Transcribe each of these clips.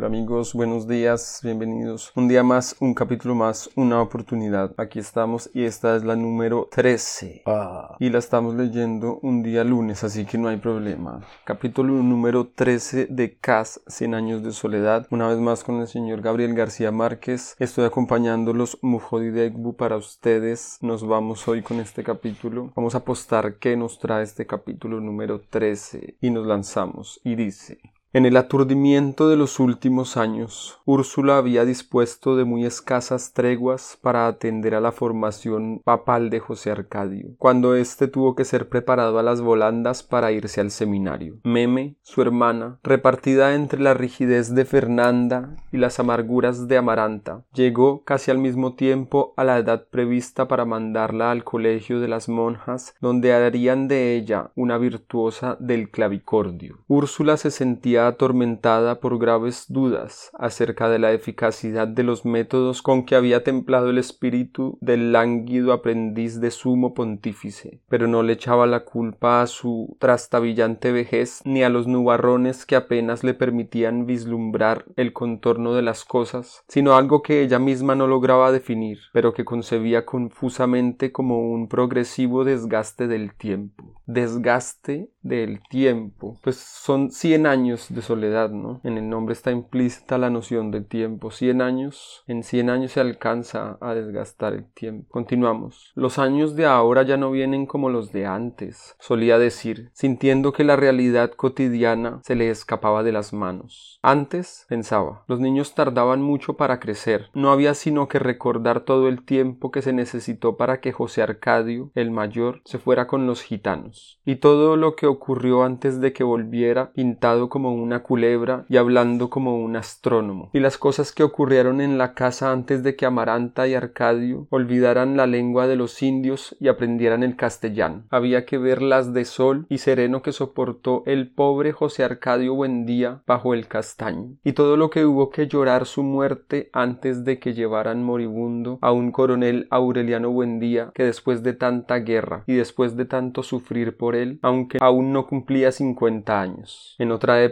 Hola amigos, buenos días, bienvenidos. Un día más, un capítulo más, una oportunidad. Aquí estamos y esta es la número 13. Ah. Y la estamos leyendo un día lunes, así que no hay problema. Capítulo número 13 de CAS, 100 años de soledad. Una vez más con el señor Gabriel García Márquez. Estoy acompañándolos Mujodi Egbu para ustedes. Nos vamos hoy con este capítulo. Vamos a apostar qué nos trae este capítulo número 13 y nos lanzamos. Y dice... En el aturdimiento de los últimos años, Úrsula había dispuesto de muy escasas treguas para atender a la formación papal de José Arcadio, cuando éste tuvo que ser preparado a las volandas para irse al seminario. Meme, su hermana, repartida entre la rigidez de Fernanda y las amarguras de Amaranta, llegó casi al mismo tiempo a la edad prevista para mandarla al colegio de las monjas, donde harían de ella una virtuosa del clavicordio. Úrsula se sentía atormentada por graves dudas acerca de la eficacidad de los métodos con que había templado el espíritu del lánguido aprendiz de sumo pontífice, pero no le echaba la culpa a su trastabillante vejez ni a los nubarrones que apenas le permitían vislumbrar el contorno de las cosas, sino algo que ella misma no lograba definir, pero que concebía confusamente como un progresivo desgaste del tiempo. Desgaste del tiempo. Pues son cien años de soledad, ¿no? En el nombre está implícita la noción de tiempo. Cien años, en cien años se alcanza a desgastar el tiempo. Continuamos. Los años de ahora ya no vienen como los de antes, solía decir, sintiendo que la realidad cotidiana se le escapaba de las manos. Antes, pensaba, los niños tardaban mucho para crecer. No había sino que recordar todo el tiempo que se necesitó para que José Arcadio, el mayor, se fuera con los gitanos. Y todo lo que ocurrió antes de que volviera, pintado como una culebra y hablando como un astrónomo, y las cosas que ocurrieron en la casa antes de que Amaranta y Arcadio olvidaran la lengua de los indios y aprendieran el castellano. Había que ver las de sol y sereno que soportó el pobre José Arcadio Buendía bajo el castaño, y todo lo que hubo que llorar su muerte antes de que llevaran moribundo a un coronel Aureliano Buendía que después de tanta guerra y después de tanto sufrir por él, aunque aún no cumplía cincuenta años. En otra época,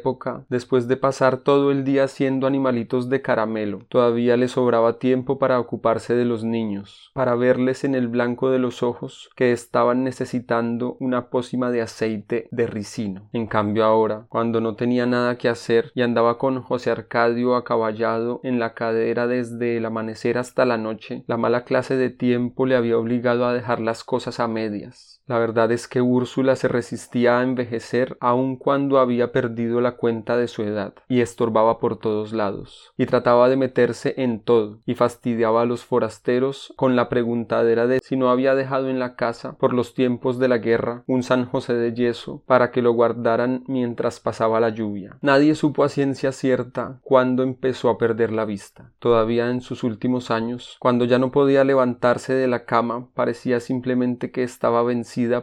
después de pasar todo el día haciendo animalitos de caramelo, todavía le sobraba tiempo para ocuparse de los niños, para verles en el blanco de los ojos que estaban necesitando una pócima de aceite de ricino. En cambio ahora, cuando no tenía nada que hacer y andaba con José Arcadio acaballado en la cadera desde el amanecer hasta la noche, la mala clase de tiempo le había obligado a dejar las cosas a medias. La verdad es que Úrsula se resistía a envejecer aun cuando había perdido la cuenta de su edad, y estorbaba por todos lados, y trataba de meterse en todo, y fastidiaba a los forasteros con la preguntadera de si no había dejado en la casa, por los tiempos de la guerra, un San José de yeso para que lo guardaran mientras pasaba la lluvia. Nadie supo a ciencia cierta cuándo empezó a perder la vista. Todavía en sus últimos años, cuando ya no podía levantarse de la cama, parecía simplemente que estaba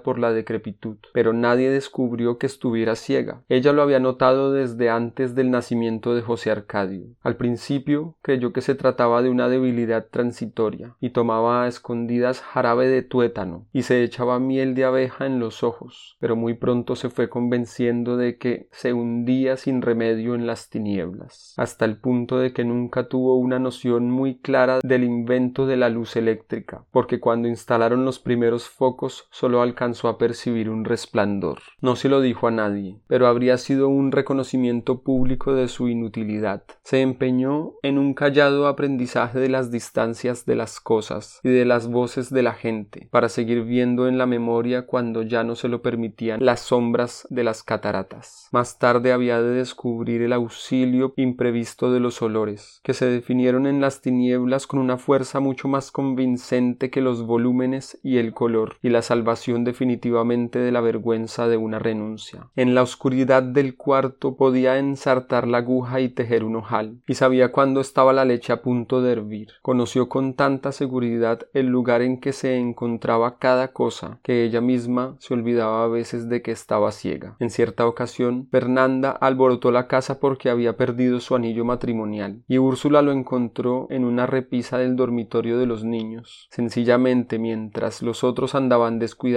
por la decrepitud, pero nadie descubrió que estuviera ciega. Ella lo había notado desde antes del nacimiento de José Arcadio. Al principio creyó que se trataba de una debilidad transitoria, y tomaba a escondidas jarabe de tuétano, y se echaba miel de abeja en los ojos, pero muy pronto se fue convenciendo de que se hundía sin remedio en las tinieblas, hasta el punto de que nunca tuvo una noción muy clara del invento de la luz eléctrica, porque cuando instalaron los primeros focos solo alcanzó a percibir un resplandor. No se lo dijo a nadie, pero habría sido un reconocimiento público de su inutilidad. Se empeñó en un callado aprendizaje de las distancias de las cosas y de las voces de la gente, para seguir viendo en la memoria cuando ya no se lo permitían las sombras de las cataratas. Más tarde había de descubrir el auxilio imprevisto de los olores, que se definieron en las tinieblas con una fuerza mucho más convincente que los volúmenes y el color, y la salvación definitivamente de la vergüenza de una renuncia. En la oscuridad del cuarto podía ensartar la aguja y tejer un ojal, y sabía cuándo estaba la leche a punto de hervir. Conoció con tanta seguridad el lugar en que se encontraba cada cosa que ella misma se olvidaba a veces de que estaba ciega. En cierta ocasión, Fernanda alborotó la casa porque había perdido su anillo matrimonial, y Úrsula lo encontró en una repisa del dormitorio de los niños. Sencillamente, mientras los otros andaban descuidados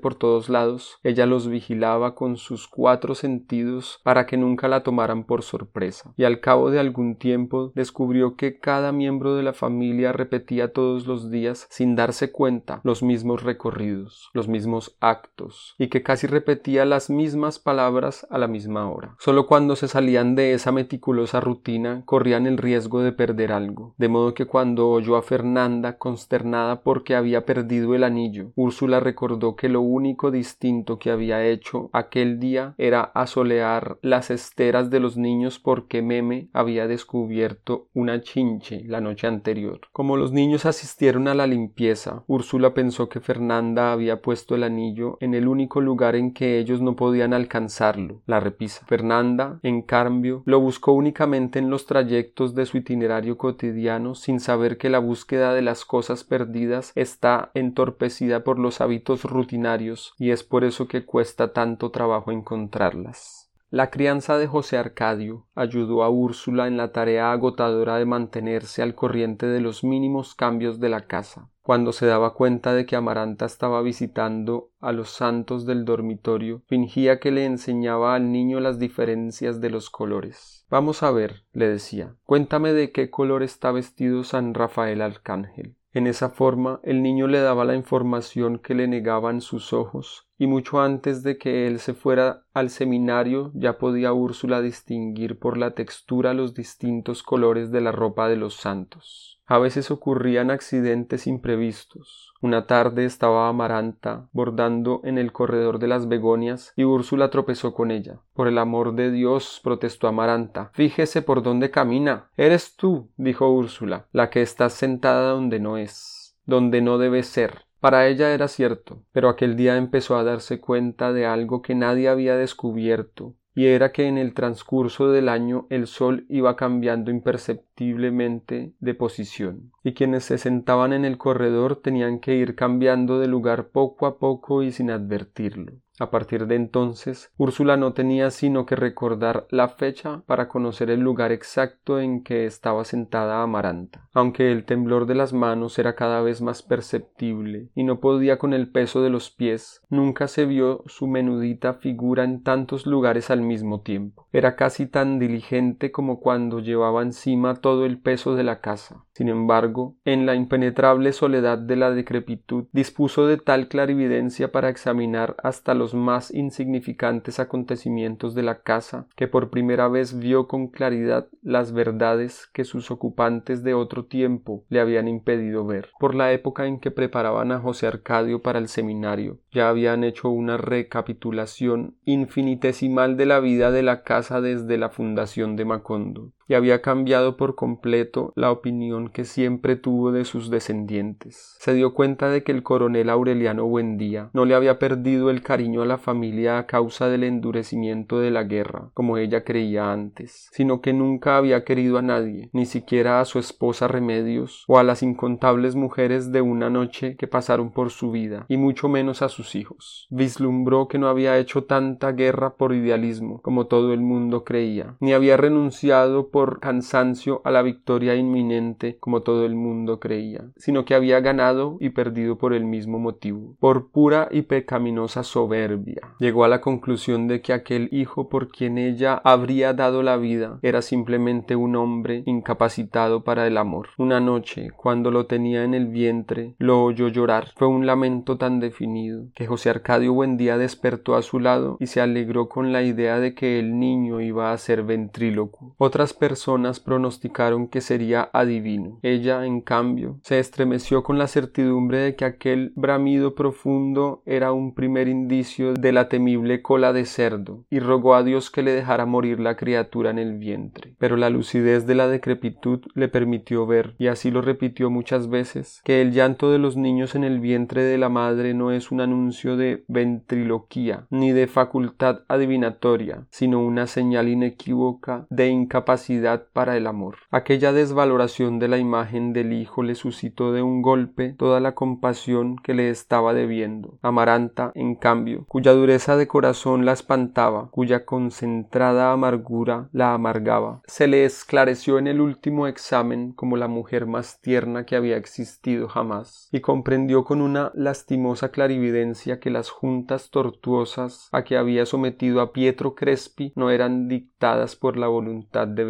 por todos lados, ella los vigilaba con sus cuatro sentidos para que nunca la tomaran por sorpresa, y al cabo de algún tiempo descubrió que cada miembro de la familia repetía todos los días, sin darse cuenta, los mismos recorridos, los mismos actos, y que casi repetía las mismas palabras a la misma hora. Solo cuando se salían de esa meticulosa rutina corrían el riesgo de perder algo, de modo que cuando oyó a Fernanda consternada porque había perdido el anillo, Úrsula recordó que lo único distinto que había hecho aquel día era asolear las esteras de los niños porque Meme había descubierto una chinche la noche anterior. Como los niños asistieron a la limpieza, Úrsula pensó que Fernanda había puesto el anillo en el único lugar en que ellos no podían alcanzarlo, la repisa. Fernanda, en cambio, lo buscó únicamente en los trayectos de su itinerario cotidiano sin saber que la búsqueda de las cosas perdidas está entorpecida por los hábitos rutinarios y es por eso que cuesta tanto trabajo encontrarlas. La crianza de José Arcadio ayudó a Úrsula en la tarea agotadora de mantenerse al corriente de los mínimos cambios de la casa. Cuando se daba cuenta de que Amaranta estaba visitando a los santos del dormitorio, fingía que le enseñaba al niño las diferencias de los colores. Vamos a ver, le decía, cuéntame de qué color está vestido San Rafael Arcángel. En esa forma el niño le daba la información que le negaban sus ojos, y mucho antes de que él se fuera al seminario ya podía Úrsula distinguir por la textura los distintos colores de la ropa de los santos. A veces ocurrían accidentes imprevistos. Una tarde estaba Amaranta bordando en el corredor de las begonias y Úrsula tropezó con ella. Por el amor de Dios, protestó Amaranta. Fíjese por dónde camina. Eres tú, dijo Úrsula, la que estás sentada donde no es, donde no debe ser. Para ella era cierto, pero aquel día empezó a darse cuenta de algo que nadie había descubierto, y era que en el transcurso del año el sol iba cambiando imperceptiblemente de posición, y quienes se sentaban en el corredor tenían que ir cambiando de lugar poco a poco y sin advertirlo. A partir de entonces, Úrsula no tenía sino que recordar la fecha para conocer el lugar exacto en que estaba sentada Amaranta. Aunque el temblor de las manos era cada vez más perceptible y no podía con el peso de los pies, nunca se vio su menudita figura en tantos lugares al mismo tiempo. Era casi tan diligente como cuando llevaba encima todo el peso de la casa. Sin embargo, en la impenetrable soledad de la decrepitud, dispuso de tal clarividencia para examinar hasta los más insignificantes acontecimientos de la casa, que por primera vez vio con claridad las verdades que sus ocupantes de otro tiempo le habían impedido ver. Por la época en que preparaban a José Arcadio para el seminario, ya habían hecho una recapitulación infinitesimal de la vida de la casa desde la fundación de Macondo y había cambiado por completo la opinión que siempre tuvo de sus descendientes. Se dio cuenta de que el coronel Aureliano Buendía no le había perdido el cariño a la familia a causa del endurecimiento de la guerra, como ella creía antes, sino que nunca había querido a nadie, ni siquiera a su esposa Remedios o a las incontables mujeres de una noche que pasaron por su vida, y mucho menos a sus hijos. Vislumbró que no había hecho tanta guerra por idealismo como todo el mundo creía, ni había renunciado por cansancio a la victoria inminente como todo el mundo creía, sino que había ganado y perdido por el mismo motivo, por pura y pecaminosa soberbia. Llegó a la conclusión de que aquel hijo por quien ella habría dado la vida era simplemente un hombre incapacitado para el amor. Una noche, cuando lo tenía en el vientre, lo oyó llorar. Fue un lamento tan definido que José Arcadio Buendía despertó a su lado y se alegró con la idea de que el niño iba a ser ventríloco. Otras personas pronosticaron que sería adivino. Ella, en cambio, se estremeció con la certidumbre de que aquel bramido profundo era un primer indicio de la temible cola de cerdo, y rogó a Dios que le dejara morir la criatura en el vientre. Pero la lucidez de la decrepitud le permitió ver, y así lo repitió muchas veces, que el llanto de los niños en el vientre de la madre no es un anuncio de ventriloquía, ni de facultad adivinatoria, sino una señal inequívoca de incapacidad para el amor. Aquella desvaloración de la imagen del hijo le suscitó de un golpe toda la compasión que le estaba debiendo. Amaranta, en cambio, cuya dureza de corazón la espantaba, cuya concentrada amargura la amargaba, se le esclareció en el último examen como la mujer más tierna que había existido jamás, y comprendió con una lastimosa clarividencia que las juntas tortuosas a que había sometido a Pietro Crespi no eran dictadas por la voluntad de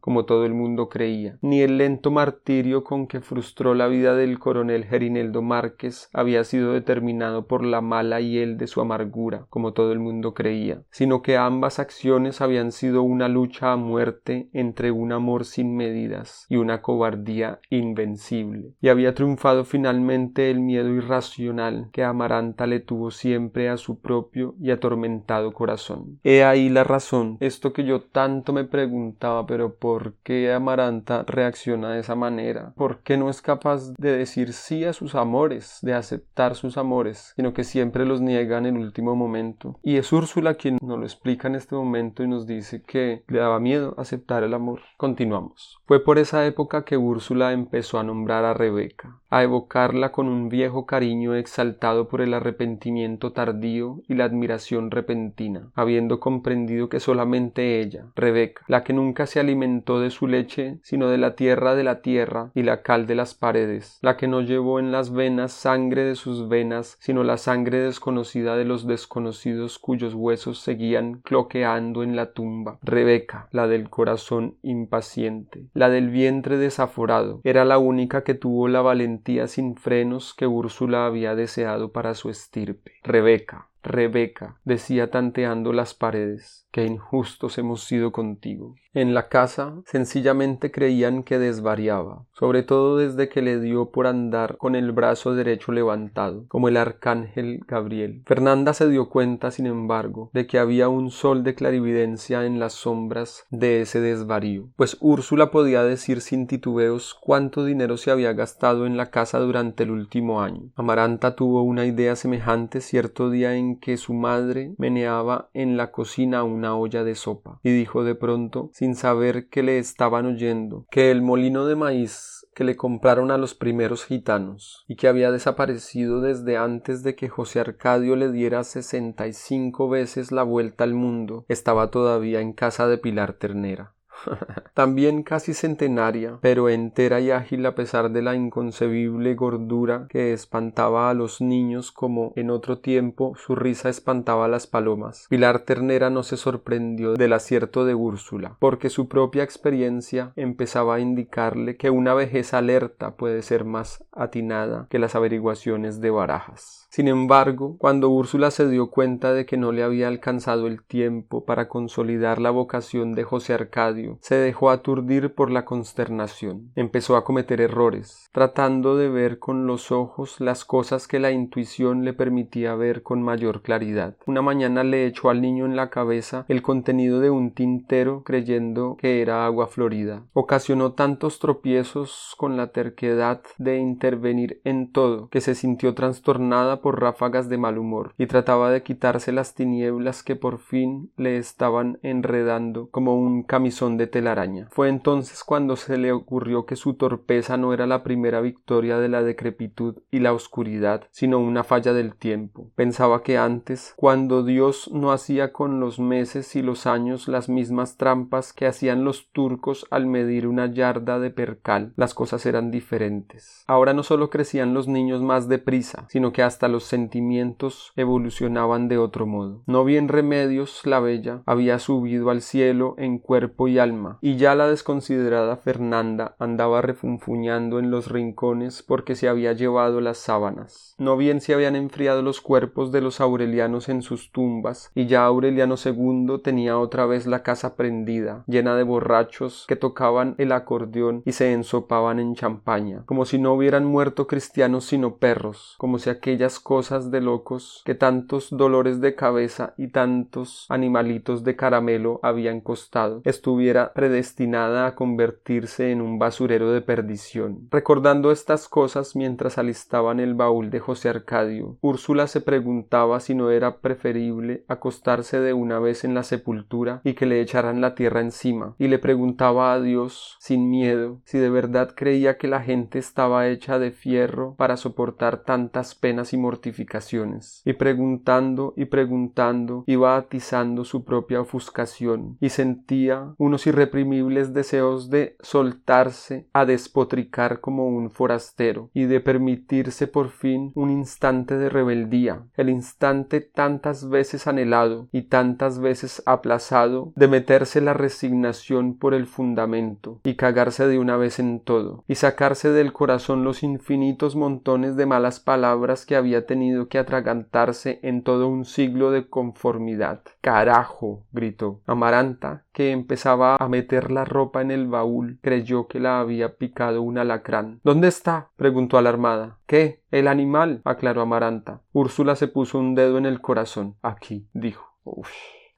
como todo el mundo creía, ni el lento martirio con que frustró la vida del coronel Gerineldo Márquez había sido determinado por la mala hiel de su amargura, como todo el mundo creía, sino que ambas acciones habían sido una lucha a muerte entre un amor sin medidas y una cobardía invencible, y había triunfado finalmente el miedo irracional que Amaranta le tuvo siempre a su propio y atormentado corazón. He ahí la razón, esto que yo tanto me preguntaba, pero ¿por qué Amaranta reacciona de esa manera? ¿Por qué no es capaz de decir sí a sus amores, de aceptar sus amores, sino que siempre los niega en el último momento? Y es Úrsula quien nos lo explica en este momento y nos dice que le daba miedo aceptar el amor. Continuamos. Fue por esa época que Úrsula empezó a nombrar a Rebeca, a evocarla con un viejo cariño exaltado por el arrepentimiento tardío y la admiración repentina, habiendo comprendido que solamente ella, Rebeca, la que nunca se alimentó de su leche, sino de la tierra de la tierra y la cal de las paredes, la que no llevó en las venas sangre de sus venas, sino la sangre desconocida de los desconocidos cuyos huesos seguían cloqueando en la tumba. Rebeca, la del corazón impaciente, la del vientre desaforado, era la única que tuvo la valentía sin frenos que Úrsula había deseado para su estirpe. Rebeca, Rebeca, decía tanteando las paredes, qué injustos hemos sido contigo. En la casa sencillamente creían que desvariaba, sobre todo desde que le dio por andar con el brazo derecho levantado, como el arcángel Gabriel. Fernanda se dio cuenta, sin embargo, de que había un sol de clarividencia en las sombras de ese desvarío, pues Úrsula podía decir sin titubeos cuánto dinero se había gastado en la casa durante el último año. Amaranta tuvo una idea semejante cierto día en que su madre meneaba en la cocina una olla de sopa, y dijo de pronto sin saber que le estaban oyendo, que el molino de maíz que le compraron a los primeros gitanos y que había desaparecido desde antes de que José Arcadio le diera sesenta y cinco veces la vuelta al mundo estaba todavía en casa de Pilar Ternera. también casi centenaria, pero entera y ágil a pesar de la inconcebible gordura que espantaba a los niños como en otro tiempo su risa espantaba a las palomas. Pilar Ternera no se sorprendió del acierto de Úrsula, porque su propia experiencia empezaba a indicarle que una vejez alerta puede ser más atinada que las averiguaciones de barajas. Sin embargo, cuando Úrsula se dio cuenta de que no le había alcanzado el tiempo para consolidar la vocación de José Arcadio, se dejó aturdir por la consternación. Empezó a cometer errores, tratando de ver con los ojos las cosas que la intuición le permitía ver con mayor claridad. Una mañana le echó al niño en la cabeza el contenido de un tintero creyendo que era agua florida. Ocasionó tantos tropiezos con la terquedad de intervenir en todo que se sintió trastornada por ráfagas de mal humor y trataba de quitarse las tinieblas que por fin le estaban enredando como un camisón de telaraña. Fue entonces cuando se le ocurrió que su torpeza no era la primera victoria de la decrepitud y la oscuridad, sino una falla del tiempo. Pensaba que antes, cuando Dios no hacía con los meses y los años las mismas trampas que hacían los turcos al medir una yarda de percal, las cosas eran diferentes. Ahora no solo crecían los niños más deprisa, sino que hasta los sentimientos evolucionaban de otro modo. No bien remedios, la bella había subido al cielo en cuerpo y alma, y ya la desconsiderada Fernanda andaba refunfuñando en los rincones porque se había llevado las sábanas. No bien se habían enfriado los cuerpos de los aurelianos en sus tumbas, y ya Aureliano II tenía otra vez la casa prendida, llena de borrachos que tocaban el acordeón y se ensopaban en champaña, como si no hubieran muerto cristianos sino perros, como si aquellas cosas de locos que tantos dolores de cabeza y tantos animalitos de caramelo habían costado estuvieran estuviera predestinada a convertirse en un basurero de perdición. Recordando estas cosas mientras alistaban el baúl de José Arcadio, Úrsula se preguntaba si no era preferible acostarse de una vez en la sepultura y que le echaran la tierra encima, y le preguntaba a Dios, sin miedo, si de verdad creía que la gente estaba hecha de fierro para soportar tantas penas y mortificaciones, y preguntando y preguntando iba atizando su propia ofuscación, y sentía unos irreprimibles deseos de soltarse a despotricar como un forastero, y de permitirse por fin un instante de rebeldía, el instante tantas veces anhelado y tantas veces aplazado de meterse la resignación por el fundamento y cagarse de una vez en todo, y sacarse del corazón los infinitos montones de malas palabras que había tenido que atragantarse en todo un siglo de conformidad. Carajo. gritó. Amaranta, que empezaba a meter la ropa en el baúl, creyó que la había picado un alacrán. ¿Dónde está? preguntó alarmada. ¿Qué? El animal, aclaró Amaranta. Úrsula se puso un dedo en el corazón. Aquí, dijo. Uf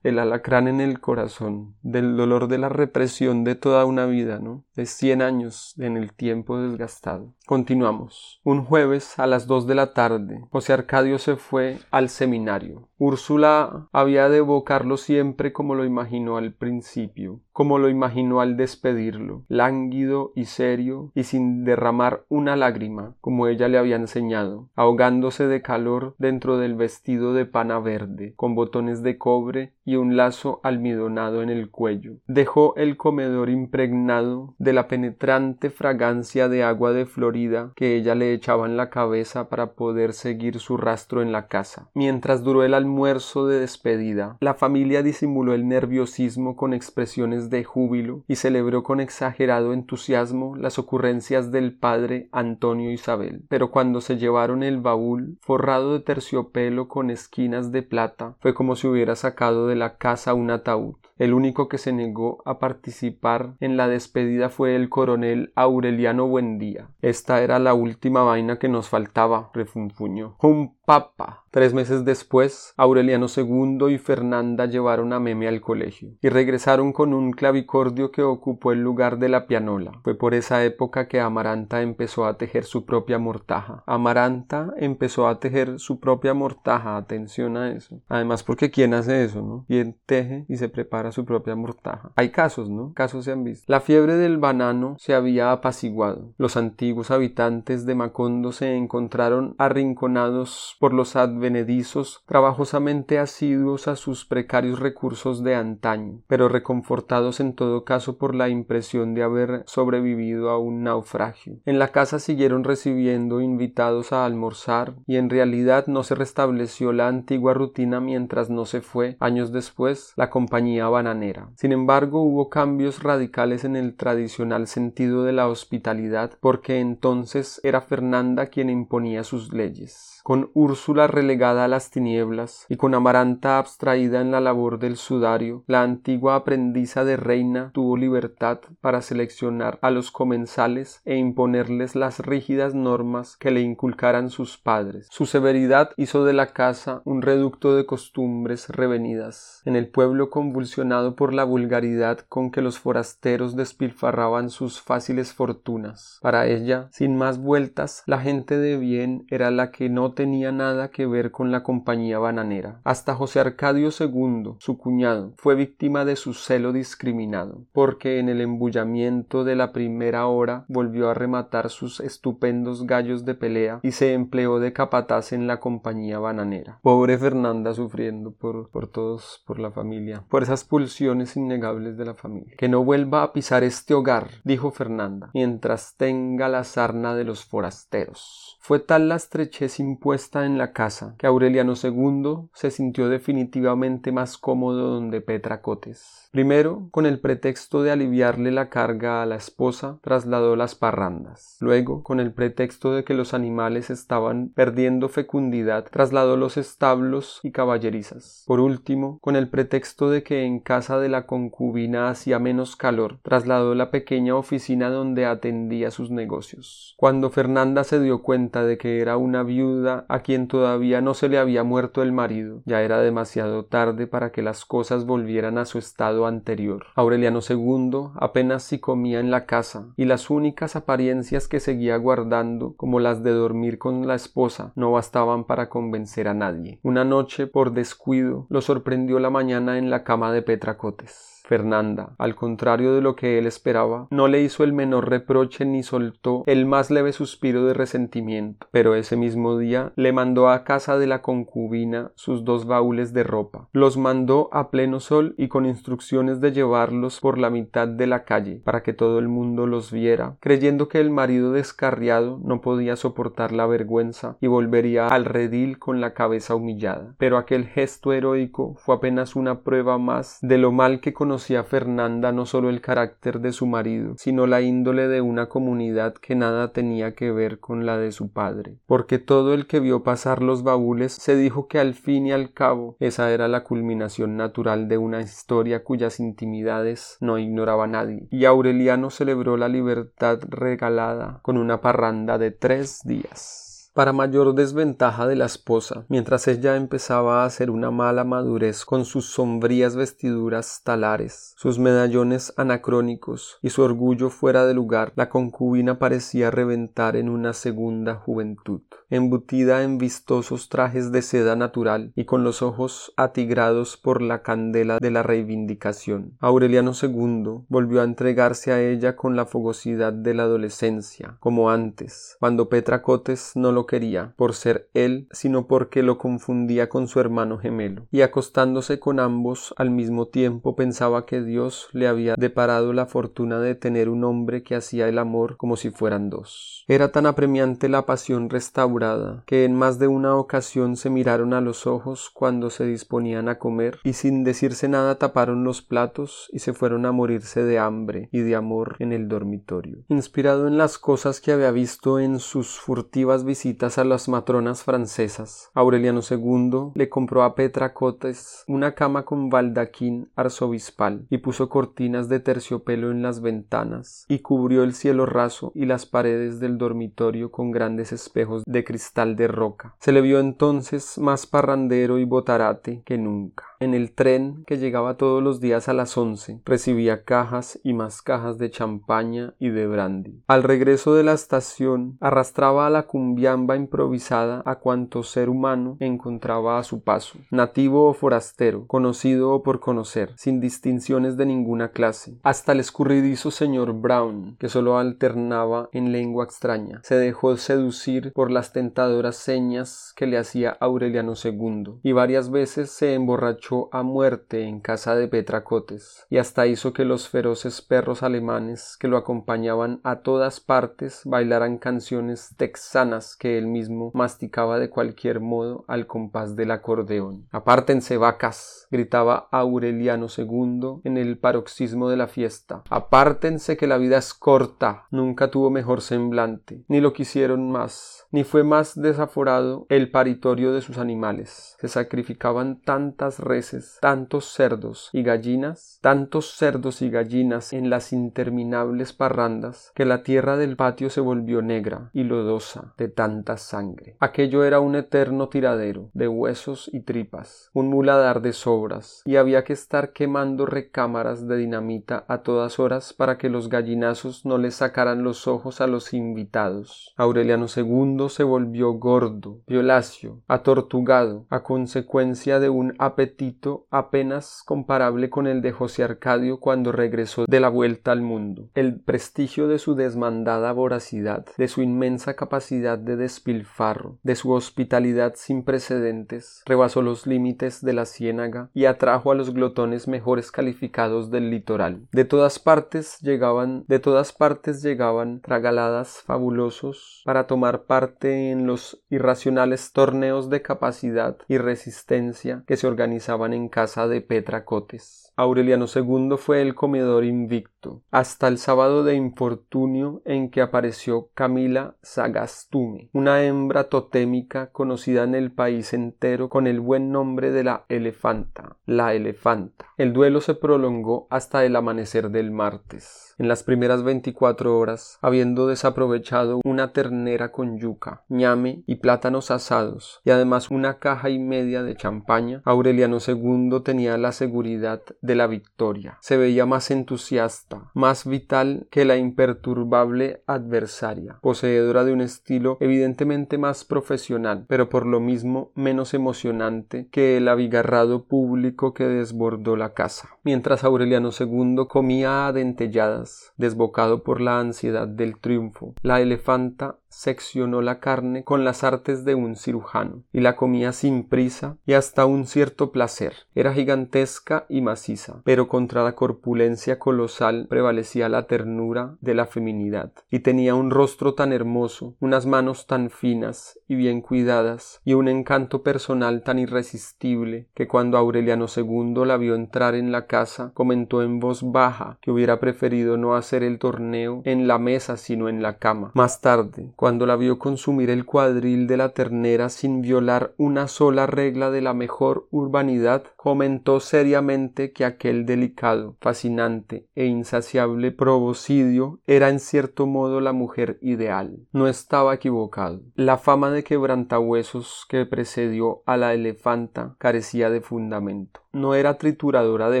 el alacrán en el corazón, del dolor de la represión de toda una vida, ¿no? De cien años en el tiempo desgastado. Continuamos. Un jueves a las dos de la tarde, José Arcadio se fue al seminario. Úrsula había de evocarlo siempre como lo imaginó al principio, como lo imaginó al despedirlo, lánguido y serio y sin derramar una lágrima, como ella le había enseñado, ahogándose de calor dentro del vestido de pana verde, con botones de cobre y un lazo almidonado en el cuello. Dejó el comedor impregnado de la penetrante fragancia de agua de Florida que ella le echaba en la cabeza para poder seguir su rastro en la casa. Mientras duró el almuerzo de despedida, la familia disimuló el nerviosismo con expresiones de júbilo y celebró con exagerado entusiasmo las ocurrencias del padre Antonio Isabel. Pero cuando se llevaron el baúl forrado de terciopelo con esquinas de plata, fue como si hubiera sacado de la casa un ataúd. El único que se negó a participar en la despedida fue el coronel Aureliano Buendía. Esta era la última vaina que nos faltaba, refunfuñó. Un papa. Tres meses después, Aureliano II y Fernanda llevaron a Meme al colegio y regresaron con un clavicordio que ocupó el lugar de la pianola. Fue por esa época que Amaranta empezó a tejer su propia mortaja. Amaranta empezó a tejer su propia mortaja, atención a eso. Además, porque ¿quién hace eso, no? Quien teje y se prepara su propia mortaja. Hay casos, ¿no? Casos se han visto. La fiebre del banano se había apaciguado. Los antiguos habitantes de Macondo se encontraron arrinconados por los advenedizos, trabajosamente asiduos a sus precarios recursos de antaño, pero reconfortados en todo caso por la impresión de haber sobrevivido a un naufragio. En la casa siguieron recibiendo invitados a almorzar y en realidad no se restableció la antigua rutina mientras no se fue, años después, la compañía bananera. Sin embargo, hubo cambios radicales en el tradicional sentido de la hospitalidad porque entonces era Fernanda quien imponía sus leyes con Úrsula relegada a las tinieblas y con Amaranta abstraída en la labor del sudario, la antigua aprendiza de reina tuvo libertad para seleccionar a los comensales e imponerles las rígidas normas que le inculcaran sus padres. Su severidad hizo de la casa un reducto de costumbres revenidas. En el pueblo convulsionado por la vulgaridad con que los forasteros despilfarraban sus fáciles fortunas. Para ella, sin más vueltas, la gente de bien era la que no tenía nada que ver con la compañía bananera. Hasta José Arcadio II, su cuñado, fue víctima de su celo discriminado, porque en el embullamiento de la primera hora volvió a rematar sus estupendos gallos de pelea y se empleó de capataz en la compañía bananera. Pobre Fernanda sufriendo por, por todos, por la familia, por esas pulsiones innegables de la familia. Que no vuelva a pisar este hogar, dijo Fernanda, mientras tenga la sarna de los forasteros. Fue tal la estrechez impuesta en la casa que Aureliano II se sintió definitivamente más cómodo donde Petra Cotes. Primero, con el pretexto de aliviarle la carga a la esposa, trasladó las parrandas. Luego, con el pretexto de que los animales estaban perdiendo fecundidad, trasladó los establos y caballerizas. Por último, con el pretexto de que en casa de la concubina hacía menos calor, trasladó la pequeña oficina donde atendía sus negocios. Cuando Fernanda se dio cuenta de que era una viuda a quien quien todavía no se le había muerto el marido. Ya era demasiado tarde para que las cosas volvieran a su estado anterior. Aureliano II apenas si comía en la casa, y las únicas apariencias que seguía guardando, como las de dormir con la esposa, no bastaban para convencer a nadie. Una noche, por descuido, lo sorprendió la mañana en la cama de Petracotes. Fernanda, al contrario de lo que él esperaba, no le hizo el menor reproche ni soltó el más leve suspiro de resentimiento, pero ese mismo día le mandó a casa de la concubina sus dos baúles de ropa. Los mandó a pleno sol y con instrucciones de llevarlos por la mitad de la calle para que todo el mundo los viera, creyendo que el marido descarriado no podía soportar la vergüenza y volvería al redil con la cabeza humillada. Pero aquel gesto heroico fue apenas una prueba más de lo mal que conocía conocía Fernanda no solo el carácter de su marido, sino la índole de una comunidad que nada tenía que ver con la de su padre, porque todo el que vio pasar los baúles se dijo que al fin y al cabo esa era la culminación natural de una historia cuyas intimidades no ignoraba nadie, y Aureliano celebró la libertad regalada con una parranda de tres días para mayor desventaja de la esposa, mientras ella empezaba a hacer una mala madurez con sus sombrías vestiduras talares, sus medallones anacrónicos y su orgullo fuera de lugar, la concubina parecía reventar en una segunda juventud, embutida en vistosos trajes de seda natural y con los ojos atigrados por la candela de la reivindicación. Aureliano II volvió a entregarse a ella con la fogosidad de la adolescencia, como antes, cuando Petra Cotes no lo quería por ser él, sino porque lo confundía con su hermano gemelo, y acostándose con ambos al mismo tiempo pensaba que Dios le había deparado la fortuna de tener un hombre que hacía el amor como si fueran dos. Era tan apremiante la pasión restaurada que en más de una ocasión se miraron a los ojos cuando se disponían a comer y sin decirse nada taparon los platos y se fueron a morirse de hambre y de amor en el dormitorio. Inspirado en las cosas que había visto en sus furtivas visitas a las matronas francesas. Aureliano II le compró a Petra Cotes una cama con baldaquín arzobispal y puso cortinas de terciopelo en las ventanas y cubrió el cielo raso y las paredes del dormitorio con grandes espejos de cristal de roca. Se le vio entonces más parrandero y botarate que nunca. En el tren que llegaba todos los días a las once recibía cajas y más cajas de champaña y de brandy. Al regreso de la estación arrastraba a la cumbiamba improvisada a cuanto ser humano encontraba a su paso, nativo o forastero, conocido o por conocer, sin distinciones de ninguna clase. Hasta el escurridizo señor Brown, que solo alternaba en lengua extraña, se dejó seducir por las tentadoras señas que le hacía Aureliano II, y varias veces se emborrachó a muerte en casa de Petracotes, y hasta hizo que los feroces perros alemanes que lo acompañaban a todas partes bailaran canciones texanas que él mismo masticaba de cualquier modo al compás del acordeón. Apártense vacas, gritaba Aureliano II en el paroxismo de la fiesta. Apártense que la vida es corta. Nunca tuvo mejor semblante, ni lo quisieron más, ni fue más desaforado el paritorio de sus animales. Se sacrificaban tantas reses, tantos cerdos y gallinas, tantos cerdos y gallinas en las interminables parrandas, que la tierra del patio se volvió negra y lodosa de sangre. Aquello era un eterno tiradero de huesos y tripas, un muladar de sobras, y había que estar quemando recámaras de dinamita a todas horas para que los gallinazos no les sacaran los ojos a los invitados. Aureliano II se volvió gordo, violacio, atortugado, a consecuencia de un apetito apenas comparable con el de José Arcadio cuando regresó de la vuelta al mundo. El prestigio de su desmandada voracidad, de su inmensa capacidad de despilfarro, de su hospitalidad sin precedentes, rebasó los límites de la ciénaga y atrajo a los glotones mejores calificados del litoral. De todas partes llegaban, de todas partes llegaban tragaladas fabulosos para tomar parte en los irracionales torneos de capacidad y resistencia que se organizaban en casa de Petra Cotes. Aureliano II fue el comedor invicto, hasta el sábado de infortunio en que apareció Camila Sagastume, una hembra totémica conocida en el país entero con el buen nombre de la elefanta, la elefanta. El duelo se prolongó hasta el amanecer del martes. En las primeras veinticuatro horas, habiendo desaprovechado una ternera con yuca, ñame y plátanos asados, y además una caja y media de champaña, Aureliano II tenía la seguridad de la victoria. Se veía más entusiasta, más vital que la imperturbable adversaria, poseedora de un estilo evidentemente más profesional, pero por lo mismo menos emocionante que el abigarrado público que desbordó la casa. Mientras Aureliano II comía a dentelladas, desbocado por la ansiedad del triunfo, la elefanta seccionó la carne con las artes de un cirujano y la comía sin prisa y hasta un cierto placer. Era gigantesca y maciza, pero contra la corpulencia colosal prevalecía la ternura de la feminidad y tenía un rostro tan hermoso, unas manos tan finas y bien cuidadas y un encanto personal tan irresistible que cuando Aureliano II la vio entrar en la casa comentó en voz baja que hubiera preferido no hacer el torneo en la mesa sino en la cama. Más tarde, cuando la vio consumir el cuadril de la ternera sin violar una sola regla de la mejor urbanidad, comentó seriamente que aquel delicado, fascinante e insaciable probocidio era en cierto modo la mujer ideal. No estaba equivocado. La fama de quebrantahuesos que precedió a la elefanta carecía de fundamento. No era trituradora de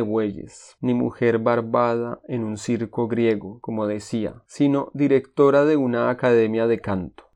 bueyes, ni mujer barbada en un circo griego, como decía, sino directora de una academia de.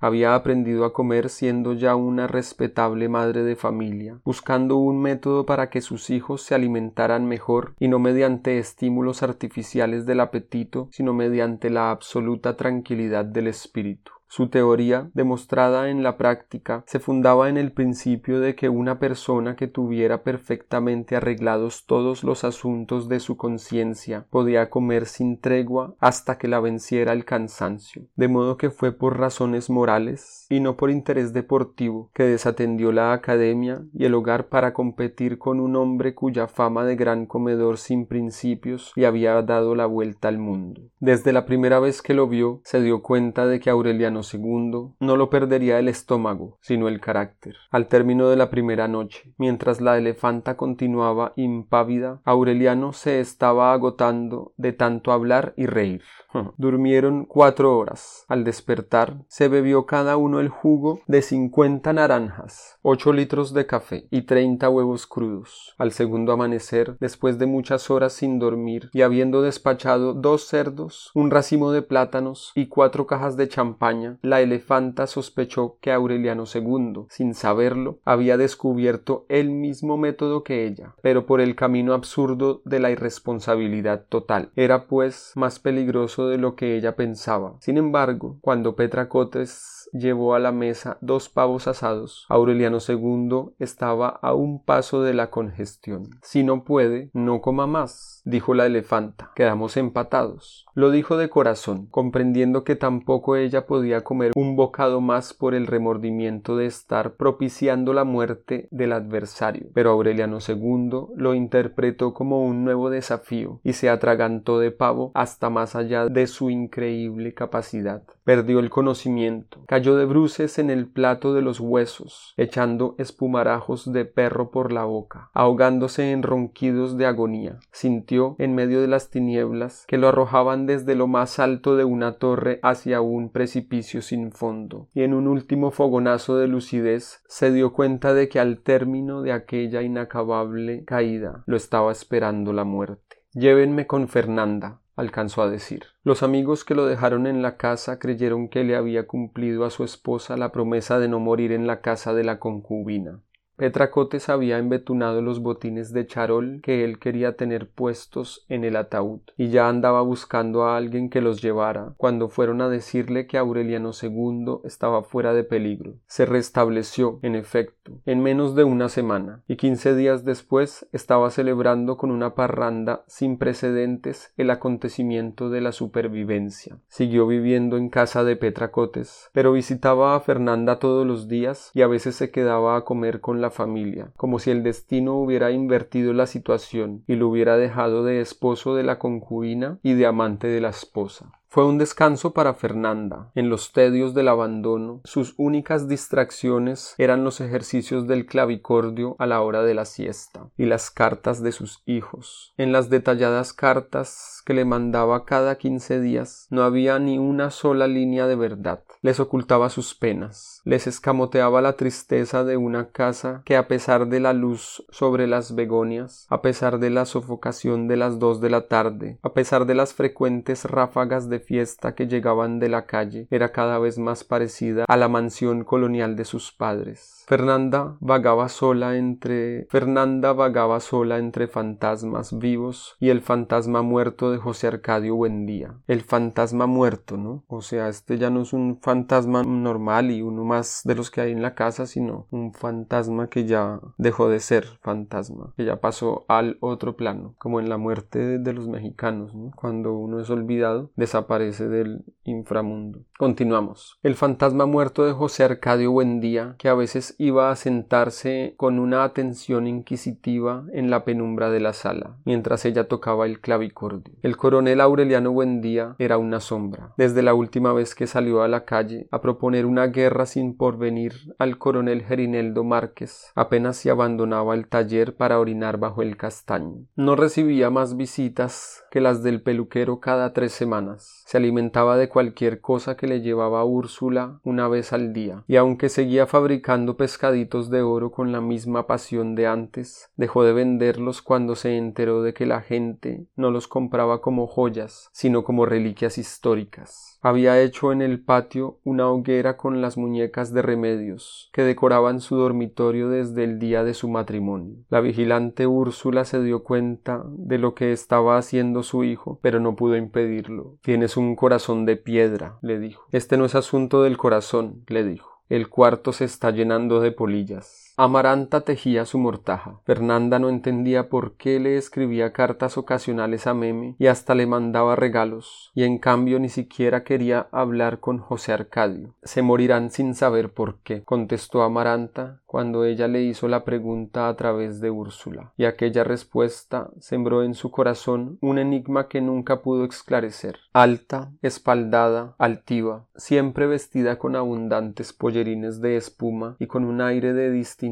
Había aprendido a comer siendo ya una respetable madre de familia, buscando un método para que sus hijos se alimentaran mejor y no mediante estímulos artificiales del apetito, sino mediante la absoluta tranquilidad del espíritu. Su teoría, demostrada en la práctica, se fundaba en el principio de que una persona que tuviera perfectamente arreglados todos los asuntos de su conciencia podía comer sin tregua hasta que la venciera el cansancio, de modo que fue por razones morales y no por interés deportivo que desatendió la academia y el hogar para competir con un hombre cuya fama de gran comedor sin principios le había dado la vuelta al mundo. Desde la primera vez que lo vio, se dio cuenta de que Aureliano segundo no lo perdería el estómago, sino el carácter. Al término de la primera noche, mientras la elefanta continuaba impávida, Aureliano se estaba agotando de tanto hablar y reír. Durmieron cuatro horas. Al despertar, se bebió cada uno el jugo de cincuenta naranjas, ocho litros de café y treinta huevos crudos. Al segundo amanecer, después de muchas horas sin dormir y habiendo despachado dos cerdos, un racimo de plátanos y cuatro cajas de champaña, la elefanta sospechó que Aureliano II, sin saberlo, había descubierto el mismo método que ella, pero por el camino absurdo de la irresponsabilidad total. Era pues más peligroso de lo que ella pensaba. Sin embargo, cuando Petra Cotes llevó a la mesa dos pavos asados, Aureliano II estaba a un paso de la congestión. Si no puede, no coma más, dijo la elefanta. Quedamos empatados. Lo dijo de corazón, comprendiendo que tampoco ella podía comer un bocado más por el remordimiento de estar propiciando la muerte del adversario. Pero Aureliano II lo interpretó como un nuevo desafío y se atragantó de pavo hasta más allá de su increíble capacidad. Perdió el conocimiento, cayó de bruces en el plato de los huesos, echando espumarajos de perro por la boca, ahogándose en ronquidos de agonía. Sintió, en medio de las tinieblas, que lo arrojaban desde lo más alto de una torre hacia un precipicio sin fondo, y en un último fogonazo de lucidez se dio cuenta de que al término de aquella inacabable caída lo estaba esperando la muerte. Llévenme con Fernanda, alcanzó a decir. Los amigos que lo dejaron en la casa creyeron que le había cumplido a su esposa la promesa de no morir en la casa de la concubina. Petracotes había embetunado los botines de charol que él quería tener puestos en el ataúd, y ya andaba buscando a alguien que los llevara, cuando fueron a decirle que Aureliano II estaba fuera de peligro. Se restableció, en efecto, en menos de una semana, y quince días después estaba celebrando con una parranda sin precedentes el acontecimiento de la supervivencia. Siguió viviendo en casa de Petracotes, pero visitaba a Fernanda todos los días y a veces se quedaba a comer con la familia, como si el destino hubiera invertido la situación y lo hubiera dejado de esposo de la concubina y de amante de la esposa. Fue un descanso para Fernanda. En los tedios del abandono, sus únicas distracciones eran los ejercicios del clavicordio a la hora de la siesta y las cartas de sus hijos. En las detalladas cartas que le mandaba cada quince días no había ni una sola línea de verdad. Les ocultaba sus penas, les escamoteaba la tristeza de una casa que a pesar de la luz sobre las begonias, a pesar de la sofocación de las dos de la tarde, a pesar de las frecuentes ráfagas de fiesta que llegaban de la calle era cada vez más parecida a la mansión colonial de sus padres. Fernanda vagaba sola entre Fernanda vagaba sola entre fantasmas vivos y el fantasma muerto de José Arcadio Buendía. El fantasma muerto, ¿no? O sea, este ya no es un fantasma normal y uno más de los que hay en la casa, sino un fantasma que ya dejó de ser fantasma, que ya pasó al otro plano, como en la muerte de los mexicanos, ¿no? Cuando uno es olvidado, desaparece del inframundo. Continuamos. El fantasma muerto de José Arcadio Buendía, que a veces iba a sentarse con una atención inquisitiva en la penumbra de la sala, mientras ella tocaba el clavicordio. El coronel Aureliano Buendía era una sombra. Desde la última vez que salió a la calle a proponer una guerra sin porvenir al coronel Gerineldo Márquez, apenas se abandonaba el taller para orinar bajo el castaño. No recibía más visitas que las del peluquero cada tres semanas. Se alimentaba de cualquier cosa que le llevaba Úrsula una vez al día, y aunque seguía fabricando pescaditos de oro con la misma pasión de antes, dejó de venderlos cuando se enteró de que la gente no los compraba como joyas, sino como reliquias históricas. Había hecho en el patio una hoguera con las muñecas de remedios que decoraban su dormitorio desde el día de su matrimonio. La vigilante Úrsula se dio cuenta de lo que estaba haciendo su hijo, pero no pudo impedirlo. Tienes un corazón de piedra, le dijo. Este no es asunto del corazón, le dijo. El cuarto se está llenando de polillas. Amaranta tejía su mortaja. Fernanda no entendía por qué le escribía cartas ocasionales a Meme y hasta le mandaba regalos, y en cambio ni siquiera quería hablar con José Arcadio. Se morirán sin saber por qué, contestó Amaranta cuando ella le hizo la pregunta a través de Úrsula, y aquella respuesta sembró en su corazón un enigma que nunca pudo esclarecer. Alta, espaldada, altiva, siempre vestida con abundantes pollerines de espuma y con un aire de distinción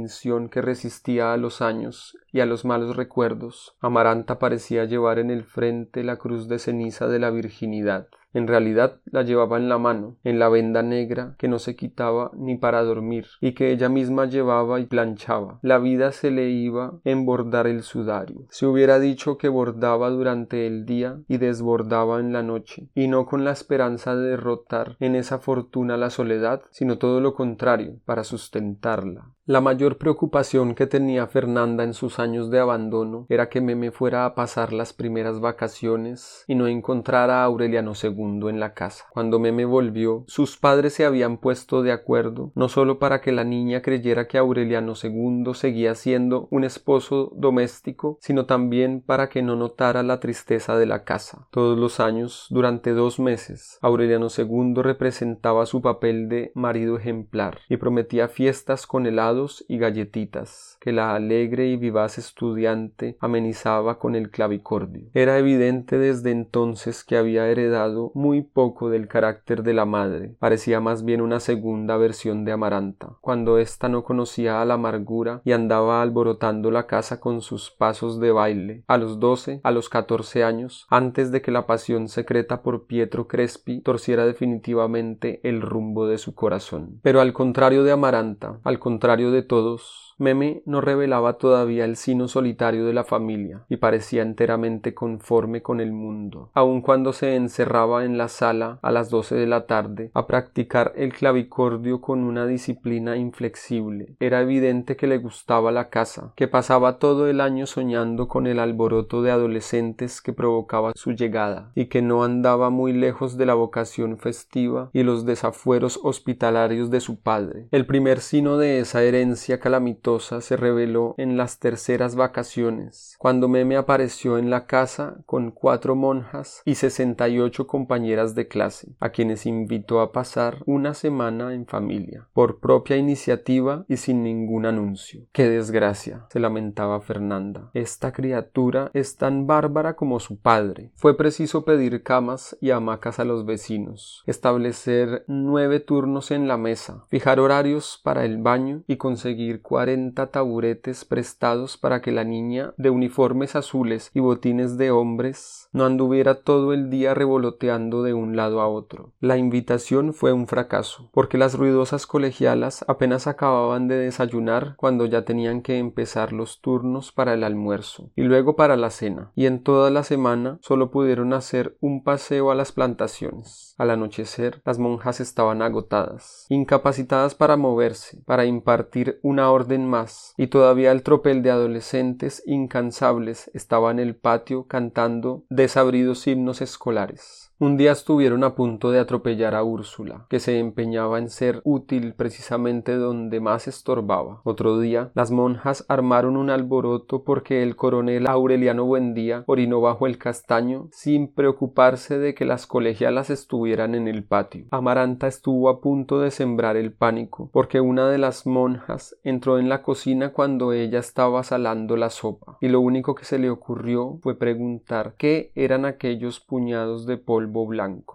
que resistía a los años y a los malos recuerdos, Amaranta parecía llevar en el frente la cruz de ceniza de la virginidad. En realidad la llevaba en la mano, en la venda negra que no se quitaba ni para dormir, y que ella misma llevaba y planchaba. La vida se le iba en bordar el sudario. Se hubiera dicho que bordaba durante el día y desbordaba en la noche, y no con la esperanza de derrotar en esa fortuna la soledad, sino todo lo contrario, para sustentarla. La mayor preocupación que tenía Fernanda en sus años de abandono era que Meme fuera a pasar las primeras vacaciones y no encontrara a Aureliano II en la casa. Cuando Meme volvió, sus padres se habían puesto de acuerdo no solo para que la niña creyera que Aureliano II seguía siendo un esposo doméstico, sino también para que no notara la tristeza de la casa. Todos los años, durante dos meses, Aureliano II representaba su papel de marido ejemplar y prometía fiestas con helado y galletitas que la alegre y vivaz estudiante amenizaba con el clavicordio. Era evidente desde entonces que había heredado muy poco del carácter de la madre. Parecía más bien una segunda versión de Amaranta, cuando ésta no conocía a la amargura y andaba alborotando la casa con sus pasos de baile. A los doce, a los catorce años, antes de que la pasión secreta por Pietro Crespi torciera definitivamente el rumbo de su corazón. Pero al contrario de Amaranta, al contrario de todos, Meme no revelaba todavía el sino solitario de la familia y parecía enteramente conforme con el mundo, aun cuando se encerraba en la sala a las doce de la tarde a practicar el clavicordio con una disciplina inflexible. Era evidente que le gustaba la casa, que pasaba todo el año soñando con el alboroto de adolescentes que provocaba su llegada, y que no andaba muy lejos de la vocación festiva y los desafueros hospitalarios de su padre. El primer sino de esa herencia calamitosa se reveló en las terceras vacaciones, cuando Meme apareció en la casa con cuatro monjas y sesenta y ocho compañeras de clase, a quienes invitó a pasar una semana en familia, por propia iniciativa y sin ningún anuncio. ¡Qué desgracia! se lamentaba Fernanda. Esta criatura es tan bárbara como su padre. Fue preciso pedir camas y hamacas a los vecinos, establecer nueve turnos en la mesa, fijar horarios para el baño y conseguir cuarenta taburetes prestados para que la niña de uniformes azules y botines de hombres no anduviera todo el día revoloteando de un lado a otro. La invitación fue un fracaso, porque las ruidosas colegialas apenas acababan de desayunar cuando ya tenían que empezar los turnos para el almuerzo y luego para la cena, y en toda la semana solo pudieron hacer un paseo a las plantaciones. Al anochecer las monjas estaban agotadas, incapacitadas para moverse, para impartir una orden más, y todavía el tropel de adolescentes incansables estaba en el patio cantando desabridos himnos escolares. Un día estuvieron a punto de atropellar a Úrsula, que se empeñaba en ser útil precisamente donde más estorbaba. Otro día, las monjas armaron un alboroto porque el coronel Aureliano Buendía orinó bajo el castaño sin preocuparse de que las colegialas estuvieran en el patio. Amaranta estuvo a punto de sembrar el pánico, porque una de las monjas entró en la cocina cuando ella estaba salando la sopa, y lo único que se le ocurrió fue preguntar qué eran aquellos puñados de polvo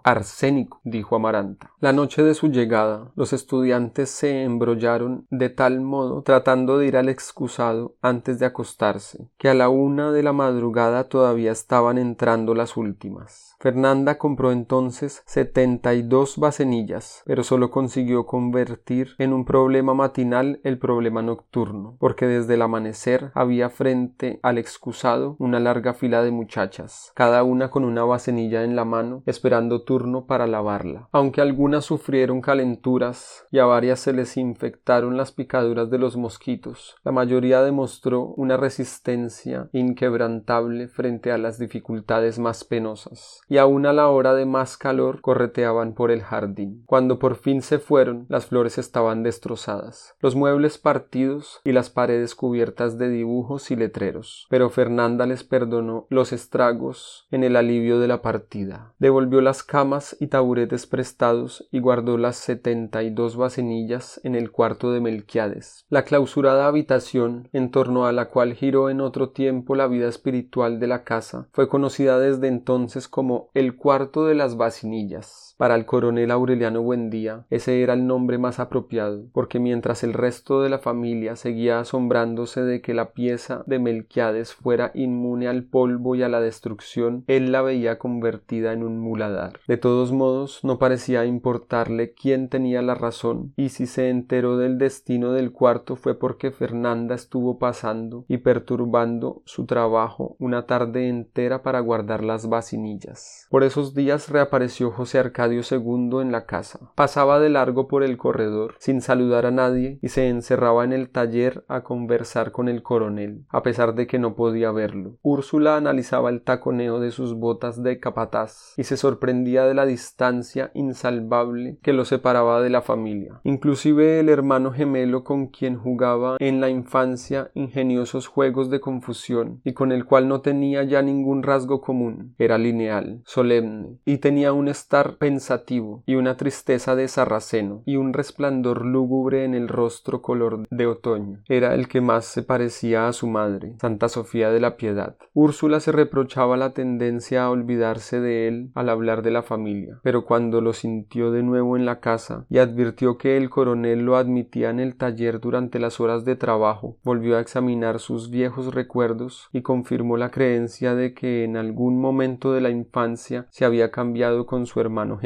Arsénico, dijo Amaranta. La noche de su llegada, los estudiantes se embrollaron de tal modo tratando de ir al excusado antes de acostarse, que a la una de la madrugada todavía estaban entrando las últimas. Fernanda compró entonces setenta y dos bacenillas, pero solo consiguió convertir en un problema matinal el problema nocturno, porque desde el amanecer había frente al excusado una larga fila de muchachas, cada una con una bacenilla en la mano, esperando turno para lavarla. Aunque algunas sufrieron calenturas y a varias se les infectaron las picaduras de los mosquitos, la mayoría demostró una resistencia inquebrantable frente a las dificultades más penosas y aun a la hora de más calor correteaban por el jardín. Cuando por fin se fueron, las flores estaban destrozadas, los muebles partidos y las paredes cubiertas de dibujos y letreros. Pero Fernanda les perdonó los estragos en el alivio de la partida. Devolvió las camas y taburetes prestados y guardó las setenta y dos bacenillas en el cuarto de Melquiades. La clausurada habitación, en torno a la cual giró en otro tiempo la vida espiritual de la casa, fue conocida desde entonces como el cuarto de las vacinillas. Para el coronel Aureliano Buendía ese era el nombre más apropiado, porque mientras el resto de la familia seguía asombrándose de que la pieza de Melquiades fuera inmune al polvo y a la destrucción, él la veía convertida en un muladar. De todos modos, no parecía importarle quién tenía la razón, y si se enteró del destino del cuarto fue porque Fernanda estuvo pasando y perturbando su trabajo una tarde entera para guardar las vacinillas. Por esos días reapareció José Arcadio II en la casa. Pasaba de largo por el corredor, sin saludar a nadie, y se encerraba en el taller a conversar con el coronel, a pesar de que no podía verlo. Úrsula analizaba el taconeo de sus botas de capataz y se sorprendía de la distancia insalvable que lo separaba de la familia. Inclusive el hermano gemelo con quien jugaba en la infancia ingeniosos juegos de confusión y con el cual no tenía ya ningún rasgo común, era lineal, solemne, y tenía un estar y una tristeza de sarraceno y un resplandor lúgubre en el rostro color de otoño. Era el que más se parecía a su madre, Santa Sofía de la Piedad. Úrsula se reprochaba la tendencia a olvidarse de él al hablar de la familia, pero cuando lo sintió de nuevo en la casa y advirtió que el coronel lo admitía en el taller durante las horas de trabajo, volvió a examinar sus viejos recuerdos y confirmó la creencia de que en algún momento de la infancia se había cambiado con su hermano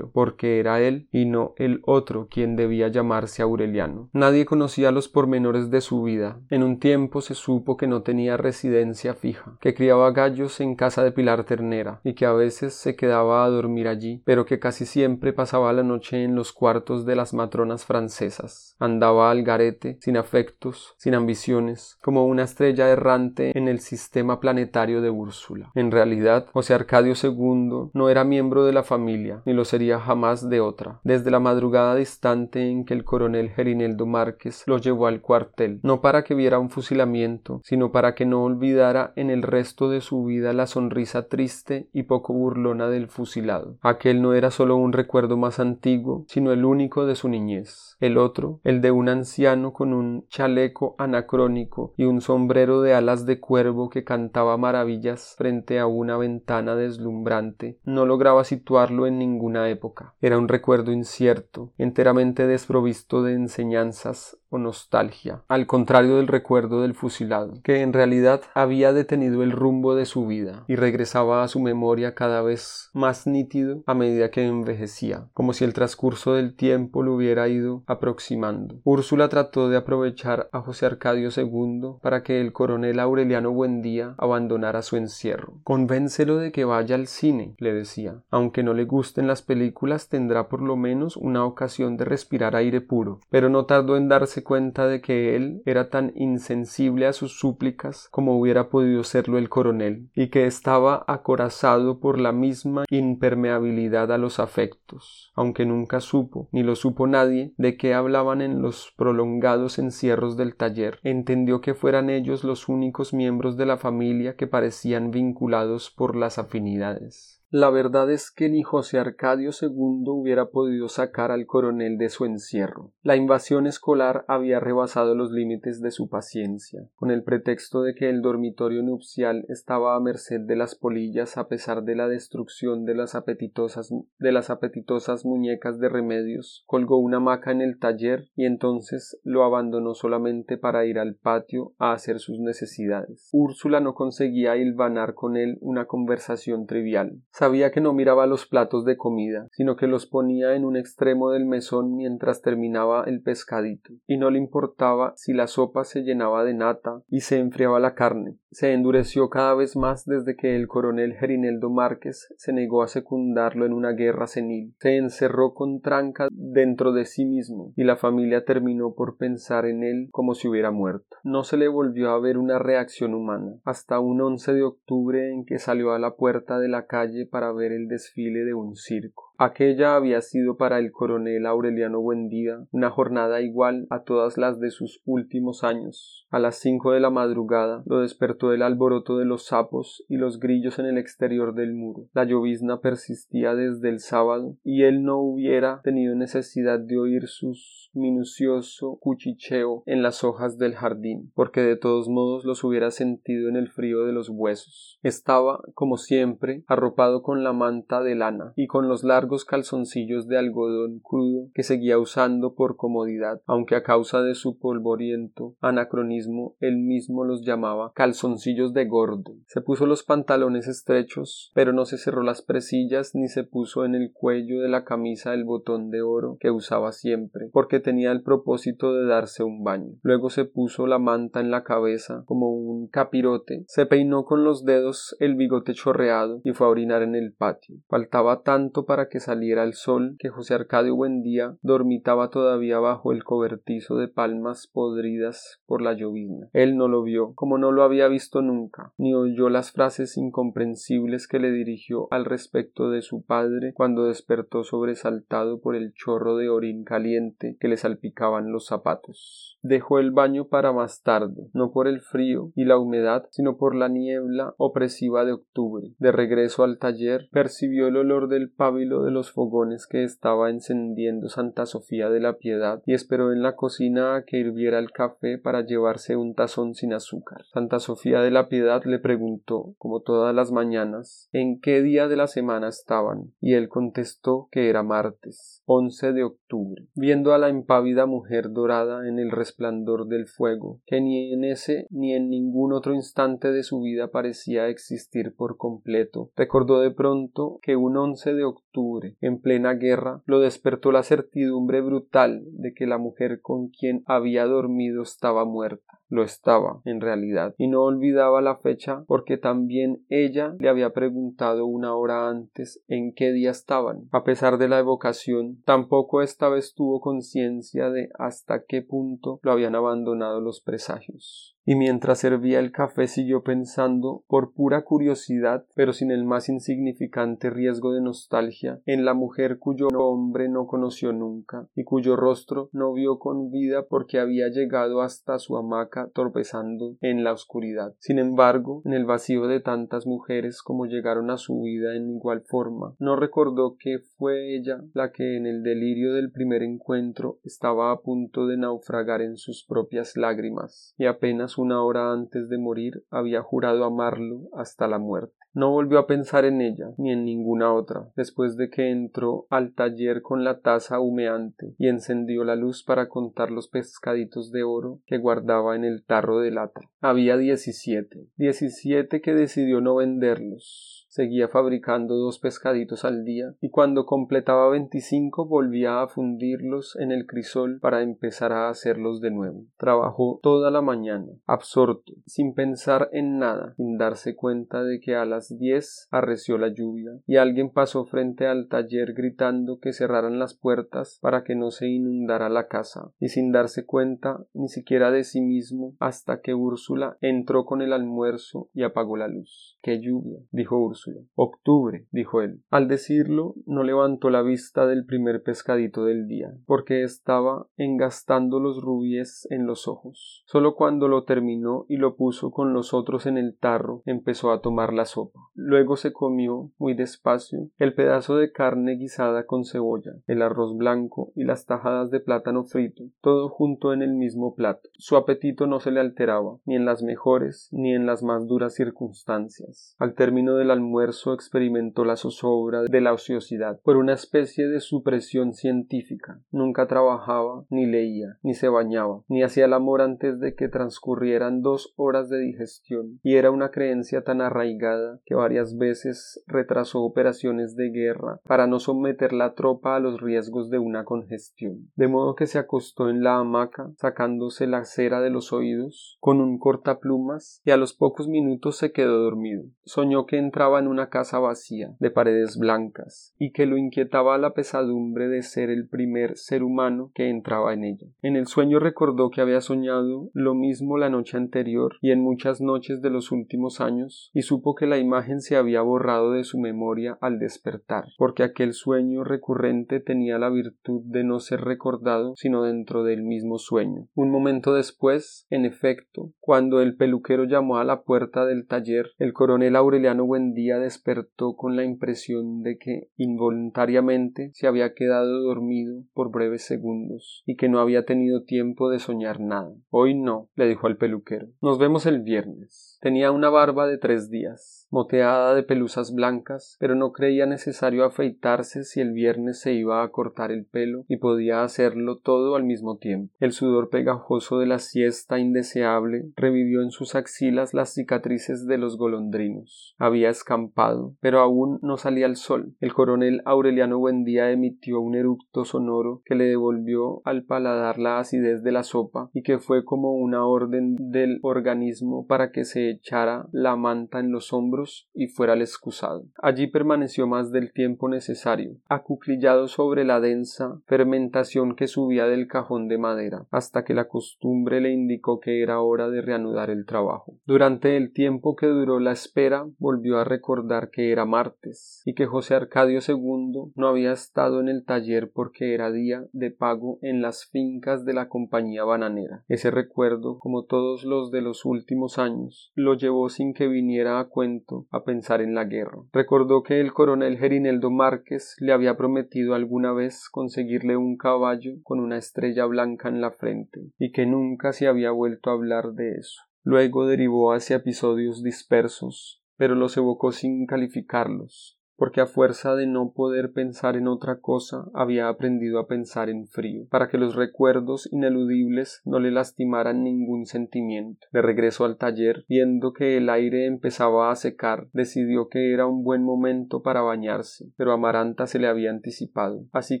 porque era él y no el otro quien debía llamarse Aureliano. Nadie conocía los pormenores de su vida. En un tiempo se supo que no tenía residencia fija, que criaba gallos en casa de Pilar Ternera y que a veces se quedaba a dormir allí, pero que casi siempre pasaba la noche en los cuartos de las matronas francesas. Andaba al garete, sin afectos, sin ambiciones, como una estrella errante en el sistema planetario de Úrsula. En realidad, José Arcadio II no era miembro de la familia, lo sería jamás de otra. Desde la madrugada distante en que el coronel Gerineldo Márquez lo llevó al cuartel, no para que viera un fusilamiento, sino para que no olvidara en el resto de su vida la sonrisa triste y poco burlona del fusilado. Aquel no era solo un recuerdo más antiguo, sino el único de su niñez. El otro, el de un anciano con un chaleco anacrónico y un sombrero de alas de cuervo que cantaba maravillas frente a una ventana deslumbrante, no lograba situarlo en ninguna época. Era un recuerdo incierto, enteramente desprovisto de enseñanzas nostalgia, al contrario del recuerdo del fusilado, que en realidad había detenido el rumbo de su vida y regresaba a su memoria cada vez más nítido a medida que envejecía, como si el transcurso del tiempo lo hubiera ido aproximando. Úrsula trató de aprovechar a José Arcadio II para que el coronel Aureliano Buendía abandonara su encierro. Convéncelo de que vaya al cine, le decía. Aunque no le gusten las películas, tendrá por lo menos una ocasión de respirar aire puro. Pero no tardó en darse cuenta de que él era tan insensible a sus súplicas como hubiera podido serlo el coronel, y que estaba acorazado por la misma impermeabilidad a los afectos, aunque nunca supo, ni lo supo nadie, de qué hablaban en los prolongados encierros del taller, entendió que fueran ellos los únicos miembros de la familia que parecían vinculados por las afinidades. La verdad es que ni José Arcadio II hubiera podido sacar al coronel de su encierro. La invasión escolar había rebasado los límites de su paciencia. Con el pretexto de que el dormitorio nupcial estaba a merced de las polillas a pesar de la destrucción de las apetitosas, de las apetitosas muñecas de remedios, colgó una hamaca en el taller y entonces lo abandonó solamente para ir al patio a hacer sus necesidades. Úrsula no conseguía hilvanar con él una conversación trivial. Sabía que no miraba los platos de comida, sino que los ponía en un extremo del mesón mientras terminaba el pescadito, y no le importaba si la sopa se llenaba de nata y se enfriaba la carne. Se endureció cada vez más desde que el coronel Gerineldo Márquez se negó a secundarlo en una guerra senil. Se encerró con tranca dentro de sí mismo, y la familia terminó por pensar en él como si hubiera muerto. No se le volvió a ver una reacción humana, hasta un 11 de octubre en que salió a la puerta de la calle para ver el desfile de un circo. Aquella había sido para el coronel Aureliano Buendía una jornada igual a todas las de sus últimos años. A las cinco de la madrugada lo despertó el alboroto de los sapos y los grillos en el exterior del muro. La llovizna persistía desde el sábado y él no hubiera tenido necesidad de oír sus minucioso cuchicheo en las hojas del jardín, porque de todos modos los hubiera sentido en el frío de los huesos. Estaba, como siempre, arropado con la manta de lana y con los largos calzoncillos de algodón crudo que seguía usando por comodidad, aunque a causa de su polvoriento anacronismo él mismo los llamaba calzoncillos de gordo. Se puso los pantalones estrechos, pero no se cerró las presillas ni se puso en el cuello de la camisa el botón de oro que usaba siempre, porque tenía el propósito de darse un baño. Luego se puso la manta en la cabeza como un capirote, se peinó con los dedos el bigote chorreado y fue a orinar en el patio. Faltaba tanto para que saliera el sol que José Arcadio Buendía dormitaba todavía bajo el cobertizo de palmas podridas por la llovizna. Él no lo vio, como no lo había visto nunca, ni oyó las frases incomprensibles que le dirigió al respecto de su padre cuando despertó sobresaltado por el chorro de orín caliente que le salpicaban los zapatos. Dejó el baño para más tarde, no por el frío y la humedad, sino por la niebla opresiva de octubre. De regreso al taller, percibió el olor del pábilo de los fogones que estaba encendiendo Santa Sofía de la Piedad y esperó en la cocina a que hirviera el café para llevarse un tazón sin azúcar. Santa Sofía de la Piedad le preguntó, como todas las mañanas, en qué día de la semana estaban, y él contestó que era martes, once de octubre. Viendo a la impávida mujer dorada en el resplandor del fuego, que ni en ese ni en ningún otro instante de su vida parecía existir por completo, recordó de pronto que un once de octubre, en plena guerra, lo despertó la certidumbre brutal de que la mujer con quien había dormido estaba muerta. lo estaba, en realidad, y no olvidaba la fecha porque también ella le había preguntado una hora antes en qué día estaban. A pesar de la evocación, tampoco esta vez tuvo conciencia de hasta qué punto lo habían abandonado los presagios y mientras servía el café siguió pensando, por pura curiosidad, pero sin el más insignificante riesgo de nostalgia, en la mujer cuyo hombre no conoció nunca, y cuyo rostro no vio con vida porque había llegado hasta su hamaca torpezando en la oscuridad. Sin embargo, en el vacío de tantas mujeres como llegaron a su vida en igual forma, no recordó que fue ella la que en el delirio del primer encuentro estaba a punto de naufragar en sus propias lágrimas, y apenas una hora antes de morir había jurado amarlo hasta la muerte. No volvió a pensar en ella, ni en ninguna otra, después de que entró al taller con la taza humeante y encendió la luz para contar los pescaditos de oro que guardaba en el tarro de lata. Había diecisiete, diecisiete que decidió no venderlos, seguía fabricando dos pescaditos al día y cuando completaba veinticinco volvía a fundirlos en el crisol para empezar a hacerlos de nuevo. Trabajó toda la mañana, absorto, sin pensar en nada, sin darse cuenta de que a las diez arreció la lluvia y alguien pasó frente al taller gritando que cerraran las puertas para que no se inundara la casa y sin darse cuenta ni siquiera de sí mismo hasta que Úrsula entró con el almuerzo y apagó la luz. ¡Qué lluvia! dijo Úrsula Octubre, dijo él. Al decirlo, no levantó la vista del primer pescadito del día, porque estaba engastando los rubíes en los ojos. Solo cuando lo terminó y lo puso con los otros en el tarro, empezó a tomar la sopa. Luego se comió, muy despacio, el pedazo de carne guisada con cebolla, el arroz blanco y las tajadas de plátano frito, todo junto en el mismo plato. Su apetito no se le alteraba, ni en las mejores ni en las más duras circunstancias. Al término del almuerzo experimentó la zozobra de la ociosidad por una especie de supresión científica. Nunca trabajaba, ni leía, ni se bañaba, ni hacía el amor antes de que transcurrieran dos horas de digestión, y era una creencia tan arraigada que varias veces retrasó operaciones de guerra para no someter la tropa a los riesgos de una congestión. De modo que se acostó en la hamaca, sacándose la cera de los oídos, con un cortaplumas, y a los pocos minutos se quedó dormido. Soñó que entraba una casa vacía, de paredes blancas, y que lo inquietaba la pesadumbre de ser el primer ser humano que entraba en ella. En el sueño recordó que había soñado lo mismo la noche anterior y en muchas noches de los últimos años, y supo que la imagen se había borrado de su memoria al despertar, porque aquel sueño recurrente tenía la virtud de no ser recordado sino dentro del mismo sueño. Un momento después, en efecto, cuando el peluquero llamó a la puerta del taller, el coronel Aureliano Buendía despertó con la impresión de que involuntariamente se había quedado dormido por breves segundos y que no había tenido tiempo de soñar nada. Hoy no, le dijo al peluquero. Nos vemos el viernes. Tenía una barba de tres días moteada de pelusas blancas, pero no creía necesario afeitarse si el viernes se iba a cortar el pelo y podía hacerlo todo al mismo tiempo. El sudor pegajoso de la siesta indeseable revivió en sus axilas las cicatrices de los golondrinos. Había escampado, pero aún no salía el sol. El coronel Aureliano Buendía emitió un eructo sonoro que le devolvió al paladar la acidez de la sopa y que fue como una orden del organismo para que se echara la manta en los hombros y fuera al excusado. Allí permaneció más del tiempo necesario, acuclillado sobre la densa fermentación que subía del cajón de madera, hasta que la costumbre le indicó que era hora de reanudar el trabajo. Durante el tiempo que duró la espera, volvió a recordar que era martes y que José Arcadio II no había estado en el taller porque era día de pago en las fincas de la compañía bananera. Ese recuerdo, como todos los de los últimos años, lo llevó sin que viniera a cuento a pensar en la guerra. Recordó que el coronel Gerineldo Márquez le había prometido alguna vez conseguirle un caballo con una estrella blanca en la frente, y que nunca se había vuelto a hablar de eso. Luego derivó hacia episodios dispersos, pero los evocó sin calificarlos, porque a fuerza de no poder pensar en otra cosa había aprendido a pensar en frío, para que los recuerdos ineludibles no le lastimaran ningún sentimiento. De regreso al taller, viendo que el aire empezaba a secar, decidió que era un buen momento para bañarse, pero Amaranta se le había anticipado, así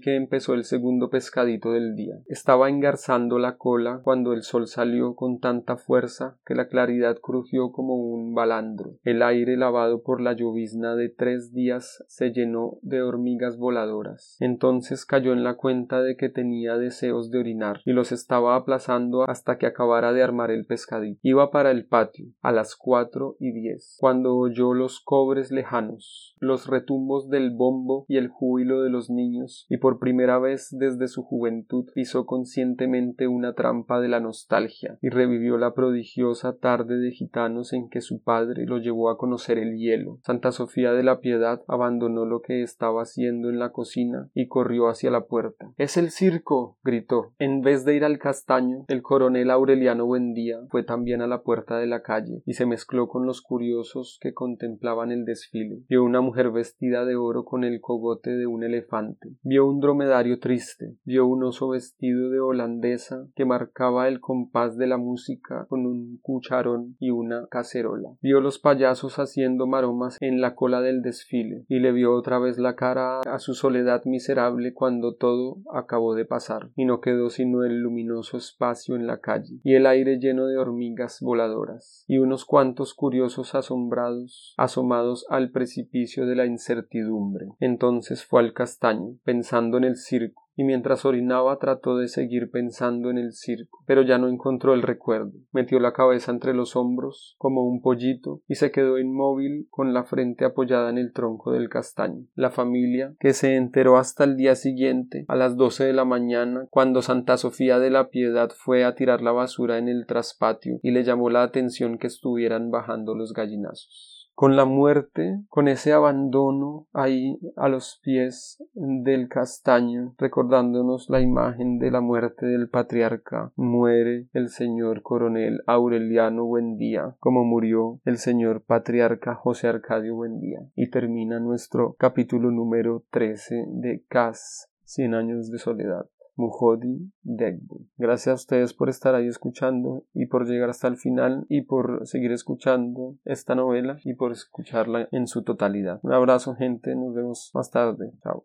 que empezó el segundo pescadito del día. Estaba engarzando la cola cuando el sol salió con tanta fuerza que la claridad crujió como un balandro. El aire lavado por la llovizna de tres días se llenó de hormigas voladoras. Entonces cayó en la cuenta de que tenía deseos de orinar y los estaba aplazando hasta que acabara de armar el pescadito. Iba para el patio a las cuatro y diez, cuando oyó los cobres lejanos, los retumbos del bombo y el júbilo de los niños, y por primera vez desde su juventud pisó conscientemente una trampa de la nostalgia y revivió la prodigiosa tarde de gitanos en que su padre lo llevó a conocer el hielo. Santa Sofía de la Piedad abandonó lo que estaba haciendo en la cocina y corrió hacia la puerta. Es el circo. gritó. En vez de ir al castaño, el coronel Aureliano Buendía fue también a la puerta de la calle y se mezcló con los curiosos que contemplaban el desfile. Vio una mujer vestida de oro con el cogote de un elefante. Vio un dromedario triste. Vio un oso vestido de holandesa que marcaba el compás de la música con un cucharón y una cacerola. Vio los payasos haciendo maromas en la cola del desfile y le vio otra vez la cara a su soledad miserable cuando todo acabó de pasar y no quedó sino el luminoso espacio en la calle y el aire lleno de hormigas voladoras y unos cuantos curiosos asombrados asomados al precipicio de la incertidumbre. Entonces fue al castaño, pensando en el circo, y mientras orinaba trató de seguir pensando en el circo, pero ya no encontró el recuerdo. Metió la cabeza entre los hombros, como un pollito, y se quedó inmóvil con la frente apoyada en el tronco del castaño. La familia, que se enteró hasta el día siguiente, a las doce de la mañana, cuando Santa Sofía de la Piedad fue a tirar la basura en el traspatio y le llamó la atención que estuvieran bajando los gallinazos con la muerte, con ese abandono ahí a los pies del castaño, recordándonos la imagen de la muerte del patriarca, muere el señor coronel Aureliano Buendía, como murió el señor patriarca José Arcadio Buendía. Y termina nuestro capítulo número 13 de Cas, Cien años de soledad. Mujodi Degbu. Gracias a ustedes por estar ahí escuchando y por llegar hasta el final y por seguir escuchando esta novela y por escucharla en su totalidad. Un abrazo gente, nos vemos más tarde. Chao.